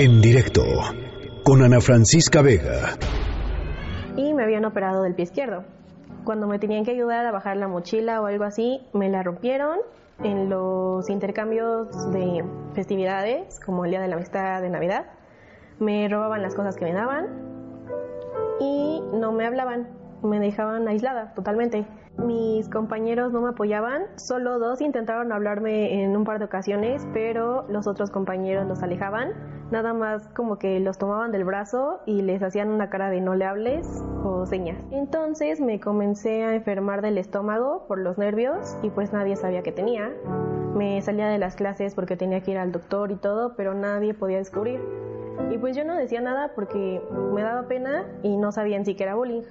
En directo con Ana Francisca Vega. Y me habían operado del pie izquierdo. Cuando me tenían que ayudar a bajar la mochila o algo así, me la rompieron en los intercambios de festividades, como el Día de la Amistad de Navidad. Me robaban las cosas que me daban y no me hablaban, me dejaban aislada totalmente. Mis compañeros no me apoyaban, solo dos intentaron hablarme en un par de ocasiones, pero los otros compañeros los alejaban, nada más como que los tomaban del brazo y les hacían una cara de no le hables o señas. Entonces me comencé a enfermar del estómago por los nervios y pues nadie sabía que tenía. Me salía de las clases porque tenía que ir al doctor y todo, pero nadie podía descubrir. Y pues yo no decía nada porque me daba pena y no sabían si que era bullying.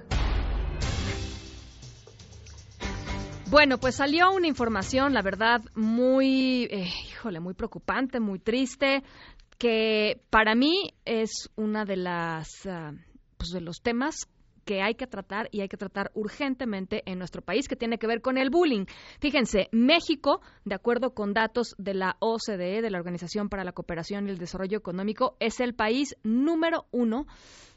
Bueno, pues salió una información, la verdad, muy, eh, híjole, muy preocupante, muy triste, que para mí es una de las, uh, pues de los temas que hay que tratar y hay que tratar urgentemente en nuestro país, que tiene que ver con el bullying. Fíjense, México, de acuerdo con datos de la OCDE, de la Organización para la Cooperación y el Desarrollo Económico, es el país número uno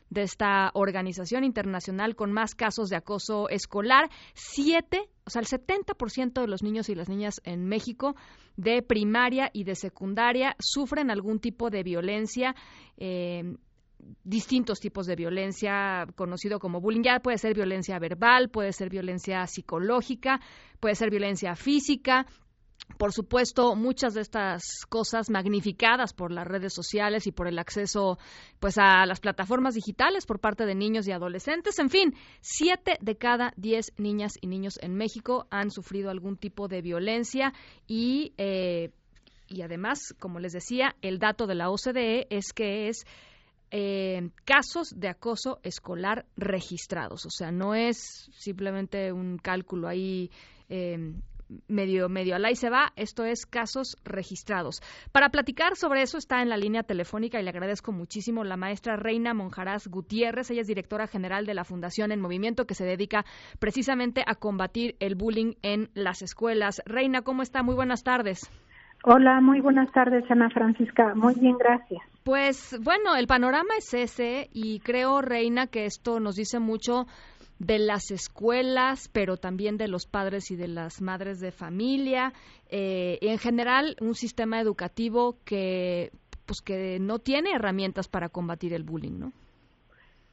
de esta organización internacional con más casos de acoso escolar. Siete, sea, el 70% de los niños y las niñas en México de primaria y de secundaria sufren algún tipo de violencia. Eh, distintos tipos de violencia conocido como bullying. Ya puede ser violencia verbal, puede ser violencia psicológica, puede ser violencia física, por supuesto, muchas de estas cosas magnificadas por las redes sociales y por el acceso pues a las plataformas digitales por parte de niños y adolescentes. En fin, siete de cada diez niñas y niños en México han sufrido algún tipo de violencia y, eh, y además, como les decía, el dato de la OCDE es que es eh, casos de acoso escolar registrados. O sea, no es simplemente un cálculo ahí eh, medio, medio al y se va. Esto es casos registrados. Para platicar sobre eso está en la línea telefónica y le agradezco muchísimo la maestra Reina Monjarás Gutiérrez. Ella es directora general de la Fundación En Movimiento que se dedica precisamente a combatir el bullying en las escuelas. Reina, ¿cómo está? Muy buenas tardes. Hola, muy buenas tardes, Ana Francisca. Muy bien, gracias. Pues bueno, el panorama es ese y creo, Reina, que esto nos dice mucho de las escuelas, pero también de los padres y de las madres de familia, eh, y en general un sistema educativo que pues que no tiene herramientas para combatir el bullying, ¿no?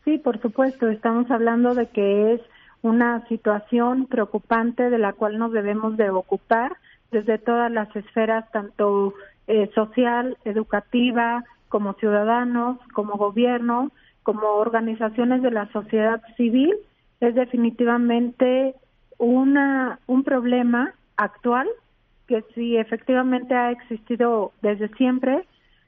Sí, por supuesto, estamos hablando de que es una situación preocupante de la cual nos debemos de ocupar desde todas las esferas, tanto eh, social, educativa, como ciudadanos, como gobierno, como organizaciones de la sociedad civil es definitivamente una, un problema actual que sí efectivamente ha existido desde siempre.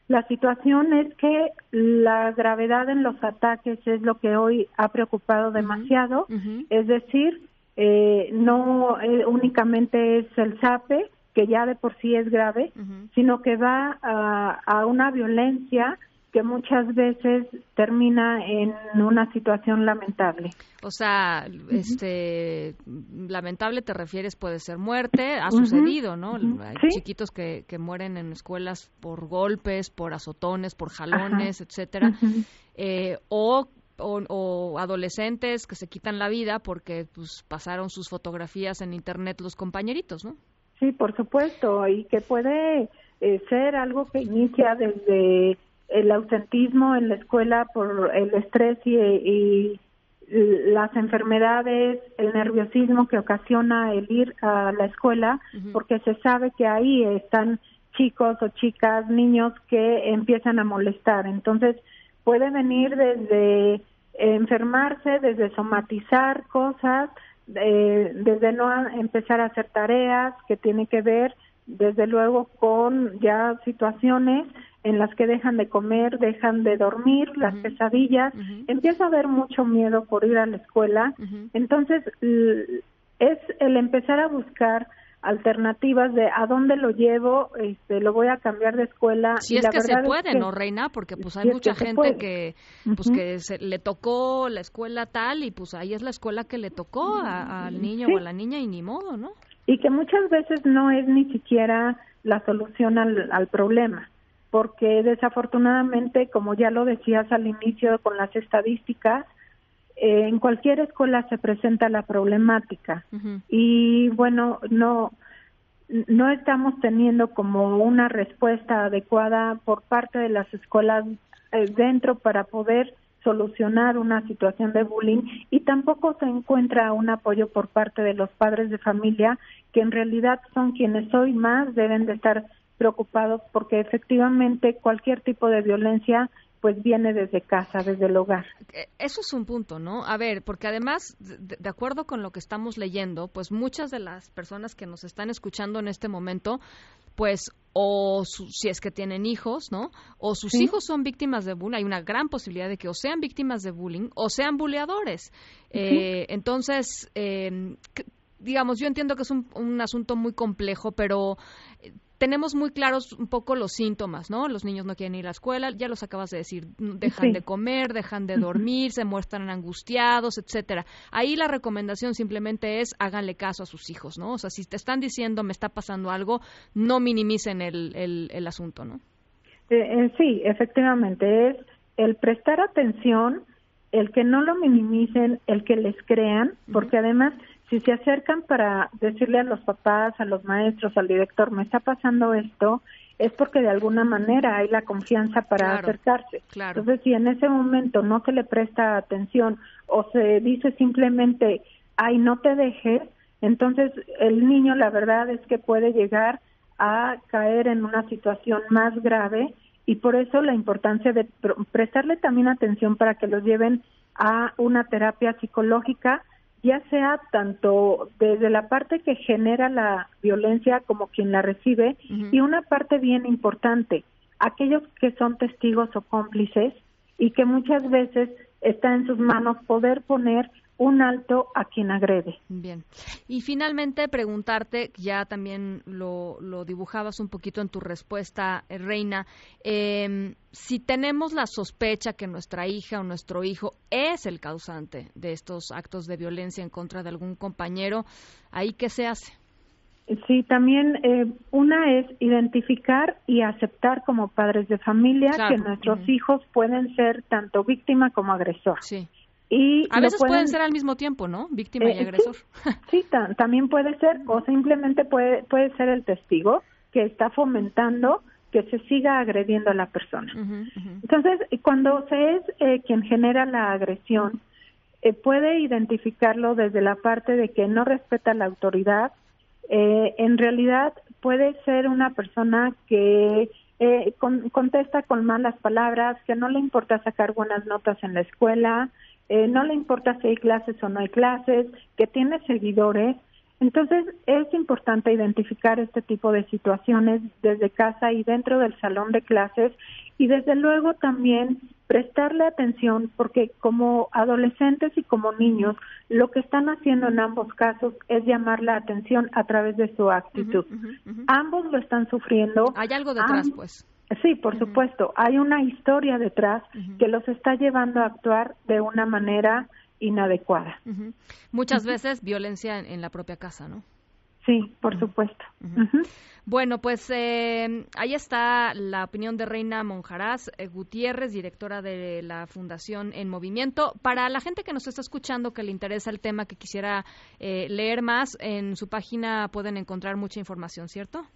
La situación es que la gravedad en los ataques es lo que hoy ha preocupado demasiado, es decir, eh, no eh, únicamente es el SAPE, que ya de por sí es grave, sino que va a, a una violencia que muchas veces termina en una situación lamentable. O sea, este lamentable te refieres puede ser muerte, ha sucedido, ¿no? Hay chiquitos que, que mueren en escuelas por golpes, por azotones, por jalones, etcétera, eh, o o, adolescentes que se quitan la vida porque pues pasaron sus fotografías en internet los compañeritos, ¿no? Sí, por supuesto, y que puede eh, ser algo que inicia desde el ausentismo en la escuela por el estrés y, las enfermedades, el nerviosismo que ocasiona el ir a la escuela, porque se sabe que ahí están chicos o chicas, niños que empiezan a molestar. Entonces, puede venir desde enfermarse, desde somatizar cosas, eh, desde no empezar a hacer tareas que tiene que ver, desde luego, con ya situaciones en las que dejan de comer, dejan de dormir, las pesadillas, empieza a haber mucho miedo por ir a la escuela. Entonces, es el empezar a buscar alternativas de a dónde lo llevo, este, lo voy a cambiar de escuela. Si es que se puede, ¿no, Reina? Porque pues hay mucha gente que pues que le tocó la escuela tal y pues ahí es la escuela que le tocó al niño o a la niña y ni modo, ¿no? Y que muchas veces no es ni siquiera la solución al, al problema porque desafortunadamente, como ya lo decías al inicio con las estadísticas, eh, en cualquier escuela se presenta la problemática. Y bueno, no no estamos teniendo como una respuesta adecuada por parte de las escuelas eh, dentro para poder solucionar una situación de bullying y tampoco se encuentra un apoyo por parte de los padres de familia que en realidad son quienes hoy más deben de estar preocupados porque efectivamente cualquier tipo de violencia pues viene desde casa, desde el hogar. Eh, eso es un punto, ¿no? A ver, porque además, de, acuerdo con lo que estamos leyendo, pues muchas de las personas que nos están escuchando en este momento, pues o si es que tienen hijos, ¿no? O sus hijos son víctimas de bullying, hay una gran posibilidad de que o sean víctimas de bullying o sean buleadores. Eh, entonces, eh, digamos, yo entiendo que es un, un asunto muy complejo, pero tenemos muy claros un poco los síntomas, ¿no? Los niños no quieren ir a la escuela, ya los acabas de decir, dejan de comer, dejan de dormir, se muestran angustiados, etcétera. Ahí la recomendación simplemente es háganle caso a sus hijos, ¿no? O sea, si te están diciendo me está pasando algo, no minimicen el, el, asunto, ¿no? Eh, eh, sí, efectivamente, es el prestar atención, el que no lo minimicen, el que les crean, porque además si se acercan para decirle a los papás, a los maestros, al director, me está pasando esto, es porque de alguna manera hay la confianza para acercarse. Entonces, si en ese momento no se le presta atención o se dice simplemente, ay, no te dejes, entonces el niño la verdad es que puede llegar a caer en una situación más grave y por eso la importancia de prestarle también atención para que los lleven a una terapia psicológica ya sea tanto desde la parte que genera la violencia como quien la recibe y una parte bien importante, aquellos que son testigos o cómplices y que muchas veces está en sus manos poder poner un alto a quien agrede. Bien. Y finalmente preguntarte, ya también lo, lo dibujabas un poquito en tu respuesta, eh, Reina, eh, si tenemos la sospecha que nuestra hija o nuestro hijo es el causante de estos actos de violencia en contra de algún compañero, ¿ahí qué se hace? Sí, también eh, una es identificar y aceptar como padres de familia que nuestros hijos pueden ser tanto víctima como agresor. Sí. Y a veces pueden, ser al mismo tiempo, ¿no? Víctima y eh, agresor. Sí, también puede ser, o simplemente puede, puede ser el testigo que está fomentando que se siga agrediendo a la persona. Entonces, cuando se es eh, quien genera la agresión, eh, puede identificarlo desde la parte de que no respeta la autoridad. en realidad puede ser una persona que contesta con malas palabras, que no le importa sacar buenas notas en la escuela, eh, no le importa si hay clases o no hay clases, que tiene seguidores. Entonces es importante identificar este tipo de situaciones desde casa y dentro del salón de clases y desde luego también prestarle atención porque como adolescentes y como niños lo que están haciendo en ambos casos es llamar la atención a través de su actitud. Ambos lo están sufriendo. Hay algo detrás, pues. Sí, por supuesto. Hay una historia detrás que los está llevando a actuar de una manera inadecuada. Muchas veces violencia en, la propia casa, ¿no? Sí, por supuesto. Bueno, pues eh, ahí está la opinión de Reina Monjarás eh, Gutiérrez, directora de la Fundación En Movimiento. Para la gente que nos está escuchando, que le interesa el tema, que quisiera eh, leer más, en su página pueden encontrar mucha información, ¿cierto?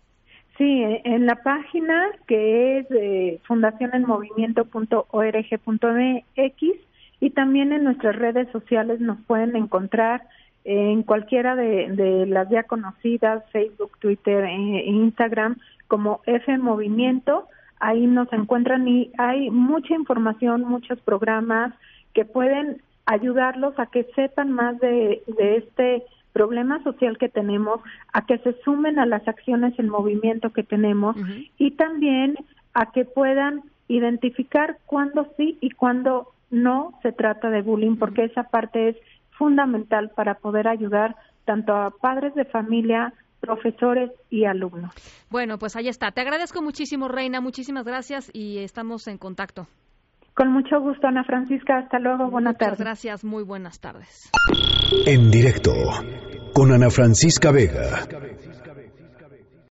Sí, en la página que es eh, fundacionenmovimiento.org.mx y también en nuestras redes sociales nos pueden encontrar en cualquiera de, las ya conocidas, Facebook, Twitter e Instagram, como F Movimiento. Ahí nos encuentran y hay mucha información, muchos programas que pueden ayudarlos a que sepan más de, de este problema social que tenemos, a que se sumen a las acciones en movimiento que tenemos y también a que puedan identificar cuándo sí y cuándo no se trata de bullying, porque esa parte es fundamental para poder ayudar tanto a padres de familia, profesores y alumnos. Bueno, pues ahí está. Te agradezco muchísimo, Reina. Muchísimas gracias y estamos en contacto. Con mucho gusto, Ana Francisca. Hasta luego. Buenas tardes. Gracias. Muy buenas tardes. En directo con Ana Francisca Vega.